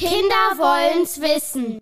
Kinder wollen's wissen.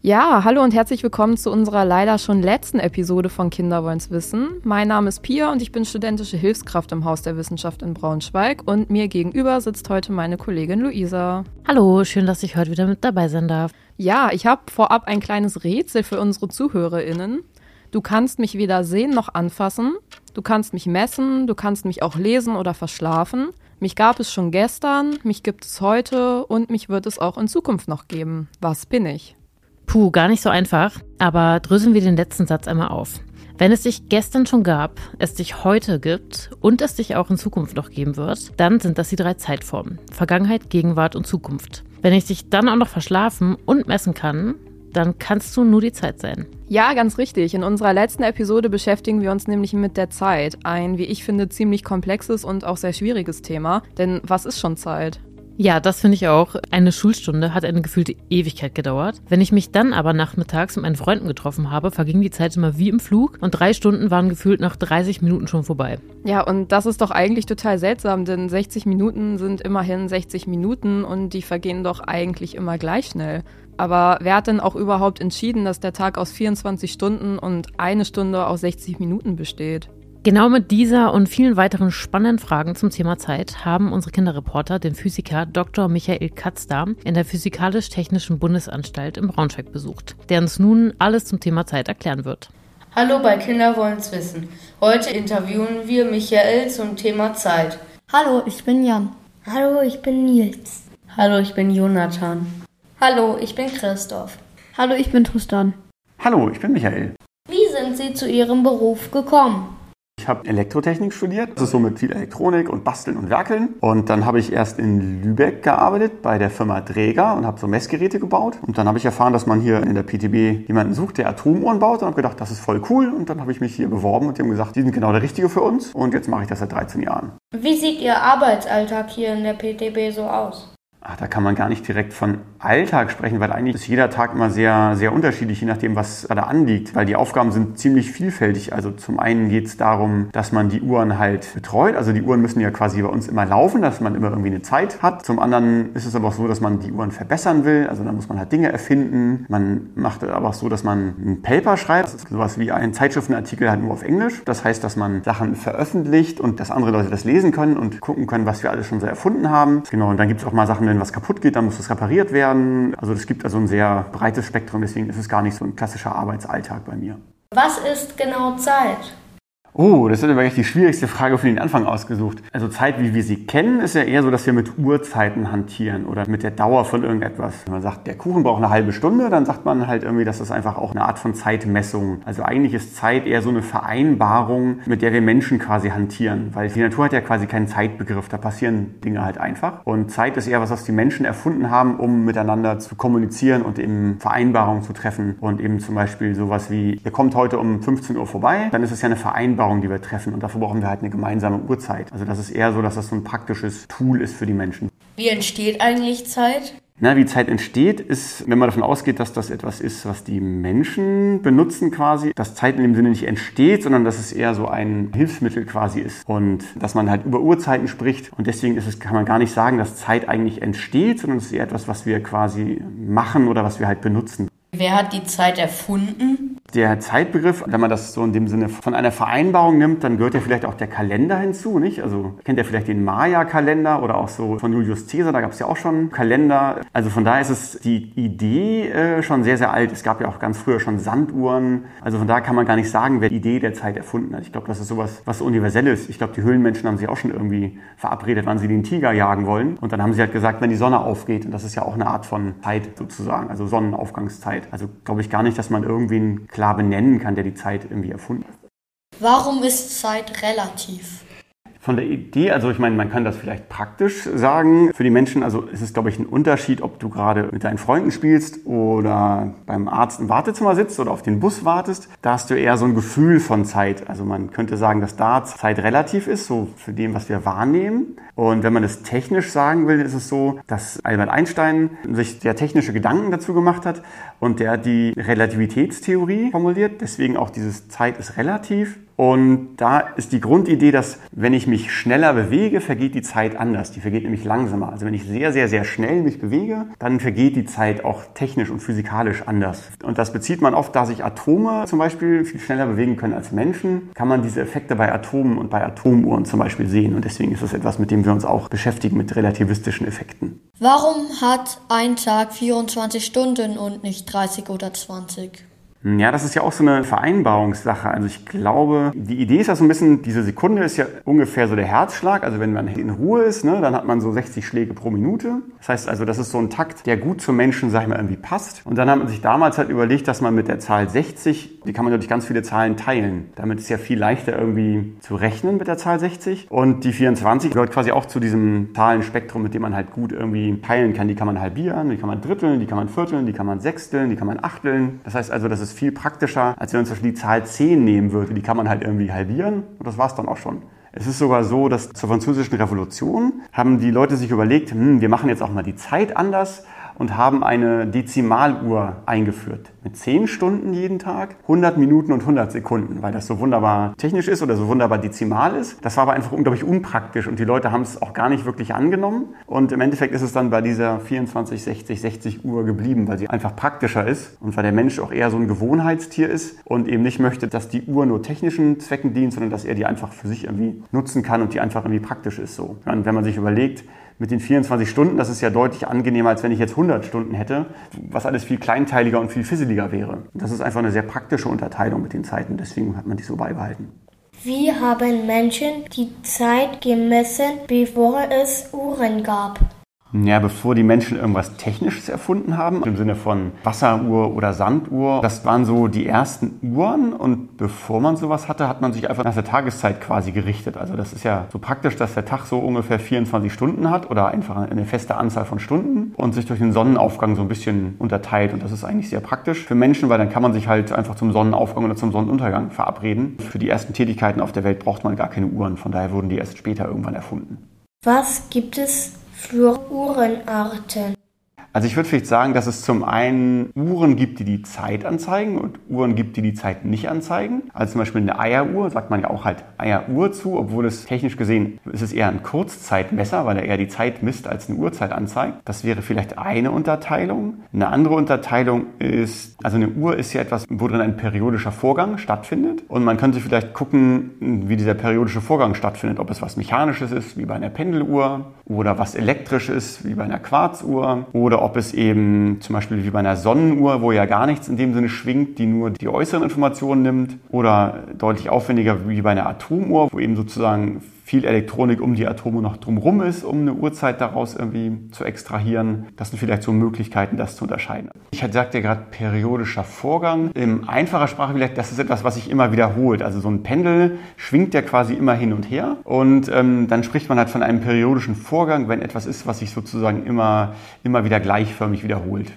Ja, hallo und herzlich willkommen zu unserer leider schon letzten Episode von Kinder wollen's wissen. Mein Name ist Pia und ich bin studentische Hilfskraft im Haus der Wissenschaft in Braunschweig und mir gegenüber sitzt heute meine Kollegin Luisa. Hallo, schön, dass ich heute wieder mit dabei sein darf. Ja, ich habe vorab ein kleines Rätsel für unsere ZuhörerInnen. Du kannst mich weder sehen noch anfassen, du kannst mich messen, du kannst mich auch lesen oder verschlafen. Mich gab es schon gestern, mich gibt es heute und mich wird es auch in Zukunft noch geben. Was bin ich? Puh, gar nicht so einfach, aber dröseln wir den letzten Satz einmal auf. Wenn es dich gestern schon gab, es dich heute gibt und es dich auch in Zukunft noch geben wird, dann sind das die drei Zeitformen. Vergangenheit, Gegenwart und Zukunft. Wenn ich dich dann auch noch verschlafen und messen kann, dann kannst du nur die Zeit sein. Ja, ganz richtig. In unserer letzten Episode beschäftigen wir uns nämlich mit der Zeit. Ein, wie ich finde, ziemlich komplexes und auch sehr schwieriges Thema. Denn was ist schon Zeit? Ja, das finde ich auch. Eine Schulstunde hat eine gefühlte Ewigkeit gedauert. Wenn ich mich dann aber nachmittags mit meinen Freunden getroffen habe, verging die Zeit immer wie im Flug und drei Stunden waren gefühlt nach 30 Minuten schon vorbei. Ja, und das ist doch eigentlich total seltsam, denn 60 Minuten sind immerhin 60 Minuten und die vergehen doch eigentlich immer gleich schnell. Aber wer hat denn auch überhaupt entschieden, dass der Tag aus 24 Stunden und eine Stunde aus 60 Minuten besteht? Genau mit dieser und vielen weiteren spannenden Fragen zum Thema Zeit haben unsere Kinderreporter den Physiker Dr. Michael Katzdam in der Physikalisch-Technischen Bundesanstalt in Braunschweig besucht, der uns nun alles zum Thema Zeit erklären wird. Hallo bei Kinder wollen's wissen. Heute interviewen wir Michael zum Thema Zeit. Hallo, ich bin Jan. Hallo, ich bin Nils. Hallo, ich bin Jonathan. Hallo, ich bin Christoph. Hallo, ich bin Tristan. Hallo, ich bin Michael. Wie sind Sie zu Ihrem Beruf gekommen? Ich habe Elektrotechnik studiert, ist so mit viel Elektronik und Basteln und Werkeln. Und dann habe ich erst in Lübeck gearbeitet bei der Firma Dräger und habe so Messgeräte gebaut. Und dann habe ich erfahren, dass man hier in der PTB jemanden sucht, der Atomuhren baut. Und habe gedacht, das ist voll cool. Und dann habe ich mich hier beworben und die haben gesagt, die sind genau der Richtige für uns. Und jetzt mache ich das seit 13 Jahren. Wie sieht Ihr Arbeitsalltag hier in der PTB so aus? Ach, da kann man gar nicht direkt von Alltag sprechen, weil eigentlich ist jeder Tag immer sehr, sehr unterschiedlich, je nachdem, was da anliegt. Weil die Aufgaben sind ziemlich vielfältig. Also zum einen geht es darum, dass man die Uhren halt betreut. Also die Uhren müssen ja quasi bei uns immer laufen, dass man immer irgendwie eine Zeit hat. Zum anderen ist es aber auch so, dass man die Uhren verbessern will. Also da muss man halt Dinge erfinden. Man macht aber auch so, dass man ein Paper schreibt. Das ist sowas wie ein Zeitschriftenartikel halt nur auf Englisch. Das heißt, dass man Sachen veröffentlicht und dass andere Leute das lesen können und gucken können, was wir alles schon so erfunden haben. Genau, und dann gibt es auch mal Sachen, wenn was kaputt geht, dann muss das repariert werden. Also es gibt also ein sehr breites Spektrum, deswegen ist es gar nicht so ein klassischer Arbeitsalltag bei mir. Was ist genau Zeit? Oh, das ist aber echt die schwierigste Frage für den Anfang ausgesucht. Also Zeit, wie wir sie kennen, ist ja eher so, dass wir mit Uhrzeiten hantieren oder mit der Dauer von irgendetwas. Wenn man sagt, der Kuchen braucht eine halbe Stunde, dann sagt man halt irgendwie, das ist einfach auch eine Art von Zeitmessung. Also eigentlich ist Zeit eher so eine Vereinbarung, mit der wir Menschen quasi hantieren. Weil die Natur hat ja quasi keinen Zeitbegriff, da passieren Dinge halt einfach. Und Zeit ist eher was, was die Menschen erfunden haben, um miteinander zu kommunizieren und eben Vereinbarungen zu treffen. Und eben zum Beispiel sowas wie, ihr kommt heute um 15 Uhr vorbei, dann ist es ja eine Vereinbarung Vereinbarung, die wir treffen. Und dafür brauchen wir halt eine gemeinsame Uhrzeit. Also das ist eher so, dass das so ein praktisches Tool ist für die Menschen. Wie entsteht eigentlich Zeit? Na, wie Zeit entsteht, ist, wenn man davon ausgeht, dass das etwas ist, was die Menschen benutzen quasi, dass Zeit in dem Sinne nicht entsteht, sondern dass es eher so ein Hilfsmittel quasi ist und dass man halt über Uhrzeiten spricht und deswegen ist es, kann man gar nicht sagen, dass Zeit eigentlich entsteht, sondern es ist eher etwas, was wir quasi machen oder was wir halt benutzen. Wer hat die Zeit erfunden? Der Zeitbegriff, wenn man das so in dem Sinne von einer Vereinbarung nimmt, dann gehört ja vielleicht auch der Kalender hinzu, nicht? Also kennt ihr vielleicht den Maya-Kalender oder auch so von Julius Caesar, da gab es ja auch schon Kalender. Also von daher ist es die Idee äh, schon sehr, sehr alt. Es gab ja auch ganz früher schon Sanduhren. Also von daher kann man gar nicht sagen, wer die Idee der Zeit erfunden hat. Ich glaube, das ist sowas, was universell ist. Ich glaube, die Höhlenmenschen haben sich auch schon irgendwie verabredet, wann sie den Tiger jagen wollen. Und dann haben sie halt gesagt, wenn die Sonne aufgeht. Und das ist ja auch eine Art von Zeit sozusagen, also Sonnenaufgangszeit. Also glaube ich gar nicht, dass man irgendwen klar benennen kann, der die Zeit irgendwie erfunden hat. Warum ist Zeit relativ? Von der Idee, also ich meine, man kann das vielleicht praktisch sagen. Für die Menschen, also ist es, glaube ich, ein Unterschied, ob du gerade mit deinen Freunden spielst oder beim Arzt im Wartezimmer sitzt oder auf den Bus wartest. Da hast du eher so ein Gefühl von Zeit. Also man könnte sagen, dass da Zeit relativ ist, so für dem, was wir wahrnehmen. Und wenn man es technisch sagen will, ist es so, dass Albert Einstein sich sehr technische Gedanken dazu gemacht hat und der die Relativitätstheorie formuliert. Deswegen auch dieses Zeit ist relativ. Und da ist die Grundidee, dass wenn ich mich schneller bewege, vergeht die Zeit anders. Die vergeht nämlich langsamer. Also wenn ich sehr, sehr, sehr schnell mich bewege, dann vergeht die Zeit auch technisch und physikalisch anders. Und das bezieht man oft, da sich Atome zum Beispiel viel schneller bewegen können als Menschen, kann man diese Effekte bei Atomen und bei Atomuhren zum Beispiel sehen. Und deswegen ist das etwas, mit dem wir uns auch beschäftigen, mit relativistischen Effekten. Warum hat ein Tag 24 Stunden und nicht 30 oder 20? Ja, das ist ja auch so eine Vereinbarungssache. Also ich glaube, die Idee ist ja so ein bisschen, diese Sekunde ist ja ungefähr so der Herzschlag. Also wenn man in Ruhe ist, ne, dann hat man so 60 Schläge pro Minute. Das heißt also, das ist so ein Takt, der gut zum Menschen, sag ich mal, irgendwie passt. Und dann hat man sich damals halt überlegt, dass man mit der Zahl 60, die kann man durch ganz viele Zahlen teilen. Damit ist ja viel leichter irgendwie zu rechnen mit der Zahl 60. Und die 24 gehört quasi auch zu diesem Zahlenspektrum, mit dem man halt gut irgendwie teilen kann. Die kann man halbieren, die kann man dritteln, die kann man vierteln, die kann man sechsteln, die kann man achteln. Das heißt also, das ist ist viel praktischer, als wenn man zum Beispiel die Zahl 10 nehmen würde. Die kann man halt irgendwie halbieren und das war es dann auch schon. Es ist sogar so, dass zur französischen Revolution haben die Leute sich überlegt, hm, wir machen jetzt auch mal die Zeit anders und haben eine Dezimaluhr eingeführt. Mit 10 Stunden jeden Tag, 100 Minuten und 100 Sekunden, weil das so wunderbar technisch ist oder so wunderbar dezimal ist. Das war aber einfach unglaublich unpraktisch und die Leute haben es auch gar nicht wirklich angenommen. Und im Endeffekt ist es dann bei dieser 24, 60, 60 Uhr geblieben, weil sie einfach praktischer ist und weil der Mensch auch eher so ein Gewohnheitstier ist und eben nicht möchte, dass die Uhr nur technischen Zwecken dient, sondern dass er die einfach für sich irgendwie nutzen kann und die einfach irgendwie praktisch ist so. Und wenn man sich überlegt, mit den 24 Stunden, das ist ja deutlich angenehmer, als wenn ich jetzt 100 Stunden hätte, was alles viel kleinteiliger und viel fisseliger wäre. Das ist einfach eine sehr praktische Unterteilung mit den Zeiten, deswegen hat man die so beibehalten. Wie haben Menschen die Zeit gemessen, bevor es Uhren gab? Ja, bevor die Menschen irgendwas Technisches erfunden haben, im Sinne von Wasseruhr oder Sanduhr, das waren so die ersten Uhren und bevor man sowas hatte, hat man sich einfach nach der Tageszeit quasi gerichtet. Also das ist ja so praktisch, dass der Tag so ungefähr 24 Stunden hat oder einfach eine feste Anzahl von Stunden und sich durch den Sonnenaufgang so ein bisschen unterteilt und das ist eigentlich sehr praktisch für Menschen, weil dann kann man sich halt einfach zum Sonnenaufgang oder zum Sonnenuntergang verabreden. Für die ersten Tätigkeiten auf der Welt braucht man gar keine Uhren, von daher wurden die erst später irgendwann erfunden. Was gibt es für Uhrenarten? Also ich würde vielleicht sagen, dass es zum einen Uhren gibt, die die Zeit anzeigen und Uhren gibt, die die Zeit nicht anzeigen. Also zum Beispiel eine Eieruhr sagt man ja auch halt Eieruhr zu, obwohl es technisch gesehen ist es eher ein Kurzzeitmesser, weil er eher die Zeit misst als eine Uhrzeit anzeigt. Das wäre vielleicht eine Unterteilung. Eine andere Unterteilung ist, also eine Uhr ist ja etwas, wo drin ein periodischer Vorgang stattfindet und man könnte vielleicht gucken, wie dieser periodische Vorgang stattfindet, ob es was Mechanisches ist, wie bei einer Pendeluhr oder was elektrisch ist, wie bei einer Quarzuhr oder oder ob es eben zum Beispiel wie bei einer Sonnenuhr, wo ja gar nichts in dem Sinne schwingt, die nur die äußeren Informationen nimmt, oder deutlich aufwendiger wie bei einer Atomuhr, wo eben sozusagen viel Elektronik um die Atome noch drumherum ist, um eine Uhrzeit daraus irgendwie zu extrahieren. Das sind vielleicht so Möglichkeiten, das zu unterscheiden. Ich sagte ja gerade periodischer Vorgang. In einfacher Sprache vielleicht, das ist etwas, was sich immer wiederholt. Also so ein Pendel schwingt ja quasi immer hin und her. Und ähm, dann spricht man halt von einem periodischen Vorgang, wenn etwas ist, was sich sozusagen immer, immer wieder gleichförmig wiederholt.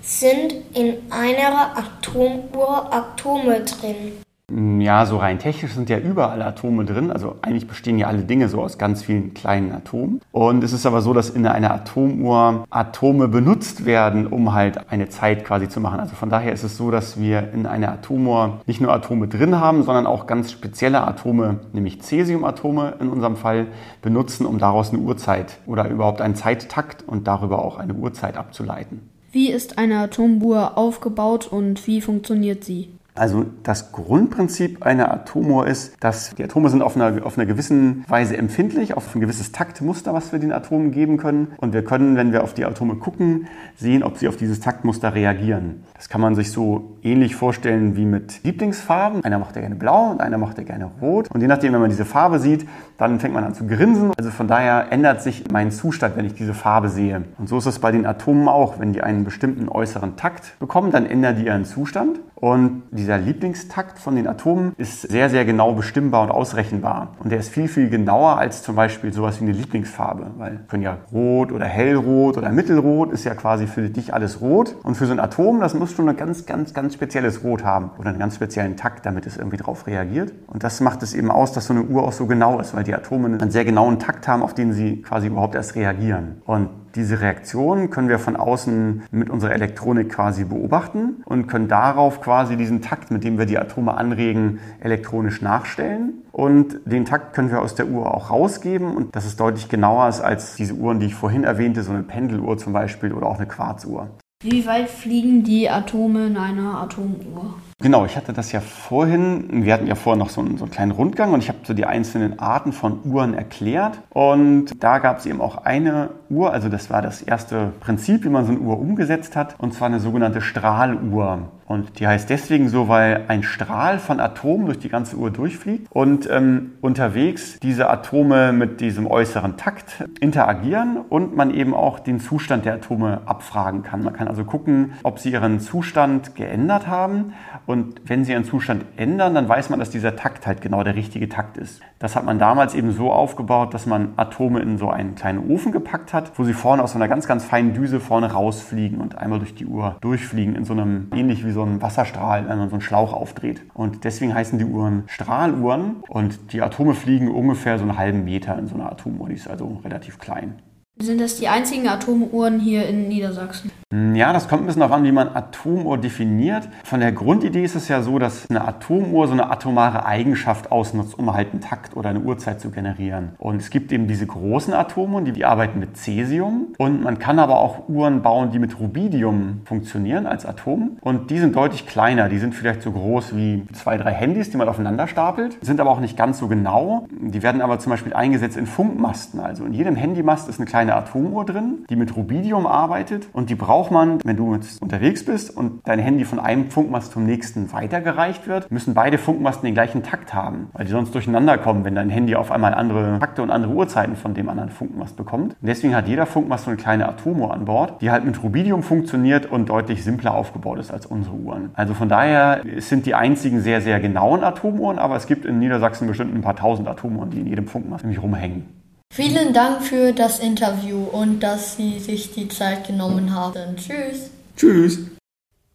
Sind in einer Atomuhr Atome drin? Ja, so rein technisch sind ja überall Atome drin. Also eigentlich bestehen ja alle Dinge so aus ganz vielen kleinen Atomen. Und es ist aber so, dass in einer Atomuhr Atome benutzt werden, um halt eine Zeit quasi zu machen. Also von daher ist es so, dass wir in einer Atomuhr nicht nur Atome drin haben, sondern auch ganz spezielle Atome, nämlich Cäsiumatome in unserem Fall, benutzen, um daraus eine Uhrzeit oder überhaupt einen Zeittakt und darüber auch eine Uhrzeit abzuleiten. Wie ist eine Atomuhr aufgebaut und wie funktioniert sie? Also das Grundprinzip einer Atomuhr ist, dass die Atome sind auf einer, auf einer gewissen Weise empfindlich, auf ein gewisses Taktmuster, was wir den Atomen geben können. Und wir können, wenn wir auf die Atome gucken, sehen, ob sie auf dieses Taktmuster reagieren. Das kann man sich so ähnlich vorstellen wie mit Lieblingsfarben. Einer macht ja gerne blau und einer macht ja gerne rot. Und je nachdem, wenn man diese Farbe sieht, dann fängt man an zu grinsen. Also von daher ändert sich mein Zustand, wenn ich diese Farbe sehe. Und so ist es bei den Atomen auch. Wenn die einen bestimmten äußeren Takt bekommen, dann ändern die ihren Zustand. Und dieser Lieblingstakt von den Atomen ist sehr, sehr genau bestimmbar und ausrechenbar. Und der ist viel, viel genauer als zum Beispiel sowas wie eine Lieblingsfarbe. Weil können ja rot oder hellrot oder mittelrot ist ja quasi für dich alles rot. Und für so ein Atom, das muss schon ein ganz, ganz, ganz spezielles Rot haben oder einen ganz speziellen Takt, damit es irgendwie drauf reagiert. Und das macht es eben aus, dass so eine Uhr auch so genau ist, weil die Atome einen sehr genauen Takt haben, auf den sie quasi überhaupt erst reagieren. Und Diese Reaktion können wir von außen mit unserer Elektronik quasi beobachten und können darauf quasi diesen Takt, mit dem wir die Atome anregen, elektronisch nachstellen. Und den Takt können wir aus der Uhr auch rausgeben und das ist deutlich genauer als diese Uhren, die ich vorhin erwähnte, so eine Pendeluhr zum Beispiel oder auch eine Quarzuhr. Wie weit fliegen die Atome in einer Atomuhr? Genau, ich hatte das ja vorhin, wir hatten ja vorher noch so einen, so einen kleinen Rundgang und ich habe so die einzelnen Arten von Uhren erklärt. Und da gab es eben auch eine Uhr, also das war das erste Prinzip, wie man so eine Uhr umgesetzt hat, und zwar eine sogenannte Strahluhr. Und die heißt deswegen so, weil ein Strahl von Atomen durch die ganze Uhr durchfliegt und ähm, unterwegs diese Atome mit diesem äußeren Takt interagieren und man eben auch den Zustand der Atome abfragen kann. Man kann also gucken, ob sie ihren Zustand geändert haben und wenn sie ihren Zustand ändern, dann weiß man, dass dieser Takt halt genau der richtige Takt ist. Das hat man damals eben so aufgebaut, dass man Atome in so einen kleinen Ofen gepackt hat, wo sie vorne aus so einer ganz, ganz feinen Düse vorne rausfliegen und einmal durch die Uhr durchfliegen in so einem, ähnlich wie so ein Wasserstrahl, wenn man so einen Schlauch aufdreht. Und deswegen heißen die Uhren Strahluhren und die Atome fliegen ungefähr so einen halben Meter in so einer Atomuhr. Die ist also relativ klein. Sind das die einzigen Atomuhren hier in Niedersachsen? Hm, ja, das kommt ein bisschen darauf an, wie man Atomuhr definiert. Von der Grundidee ist es ja so, dass eine Atomuhr so eine atomare Eigenschaft ausnutzt, um halt einen Takt oder eine Uhrzeit zu generieren. Und es gibt eben diese großen Atomuhren, die, die arbeiten mit Cäsium. Und man kann aber auch Uhren bauen, die mit Rubidium funktionieren als Atom. Und die sind deutlich kleiner. Die sind vielleicht so groß wie zwei, drei Handys, die man aufeinander stapelt. Sind aber auch nicht ganz so genau. Die werden aber zum Beispiel eingesetzt in Funkmasten. Also in jedem Handymast ist eine kleine Atomuhr drin, die mit Rubidium arbeitet. Und die braucht braucht man, wenn du jetzt unterwegs bist und dein Handy von einem Funkmast zum nächsten weitergereicht wird, müssen beide Funkmasten den gleichen Takt haben, weil die sonst durcheinander kommen, wenn dein Handy auf einmal andere Takte und andere Uhrzeiten von dem anderen Funkmast bekommt. Und deswegen hat jeder Funkmast so eine kleine Atomuhr an Bord, die halt mit Rubidium funktioniert und deutlich simpler aufgebaut ist als unsere Uhren. Also von daher sind die einzigen sehr, sehr genauen Atomuhren, aber es gibt in Niedersachsen bestimmt ein paar tausend Atomuhren, die in jedem Funkmast nämlich rumhängen. Vielen Dank für das Interview und dass Sie sich die Zeit genommen haben. Tschüss. Tschüss.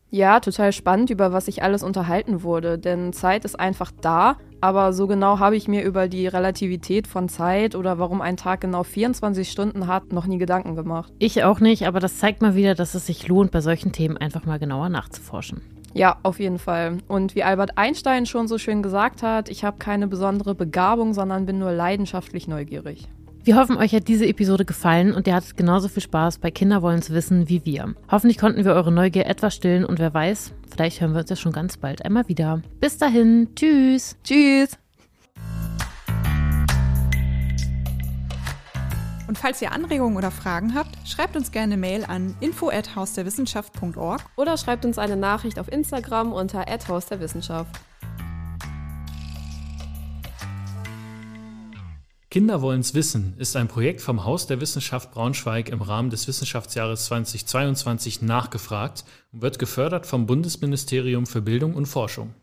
Ja, total spannend, über was sich alles unterhalten wurde, denn Zeit ist einfach da, aber so genau habe ich mir über die Relativität von Zeit oder warum ein Tag genau 24 Stunden hat, noch nie Gedanken gemacht. Ich auch nicht, aber das zeigt mal wieder, dass es sich lohnt, bei solchen Themen einfach mal genauer nachzuforschen. Ja, auf jeden Fall. Und wie Albert Einstein schon so schön gesagt hat, ich habe keine besondere Begabung, sondern bin nur leidenschaftlich neugierig. Wir hoffen, euch hat diese Episode gefallen und ihr hattet genauso viel Spaß bei Kinder wollen's wissen wie wir. Hoffentlich konnten wir eure Neugier etwas stillen und wer weiß, vielleicht hören wir uns ja schon ganz bald einmal wieder. Bis dahin, tschüss. Tschüss. Und falls ihr Anregungen oder Fragen habt, schreibt uns gerne eine Mail an info@hausderwissenschaft.org oder schreibt uns eine Nachricht auf Instagram unter @hausderwissenschaft. Kinder wollen's wissen ist ein Projekt vom Haus der Wissenschaft Braunschweig im Rahmen des Wissenschaftsjahres 2022 nachgefragt und wird gefördert vom Bundesministerium für Bildung und Forschung.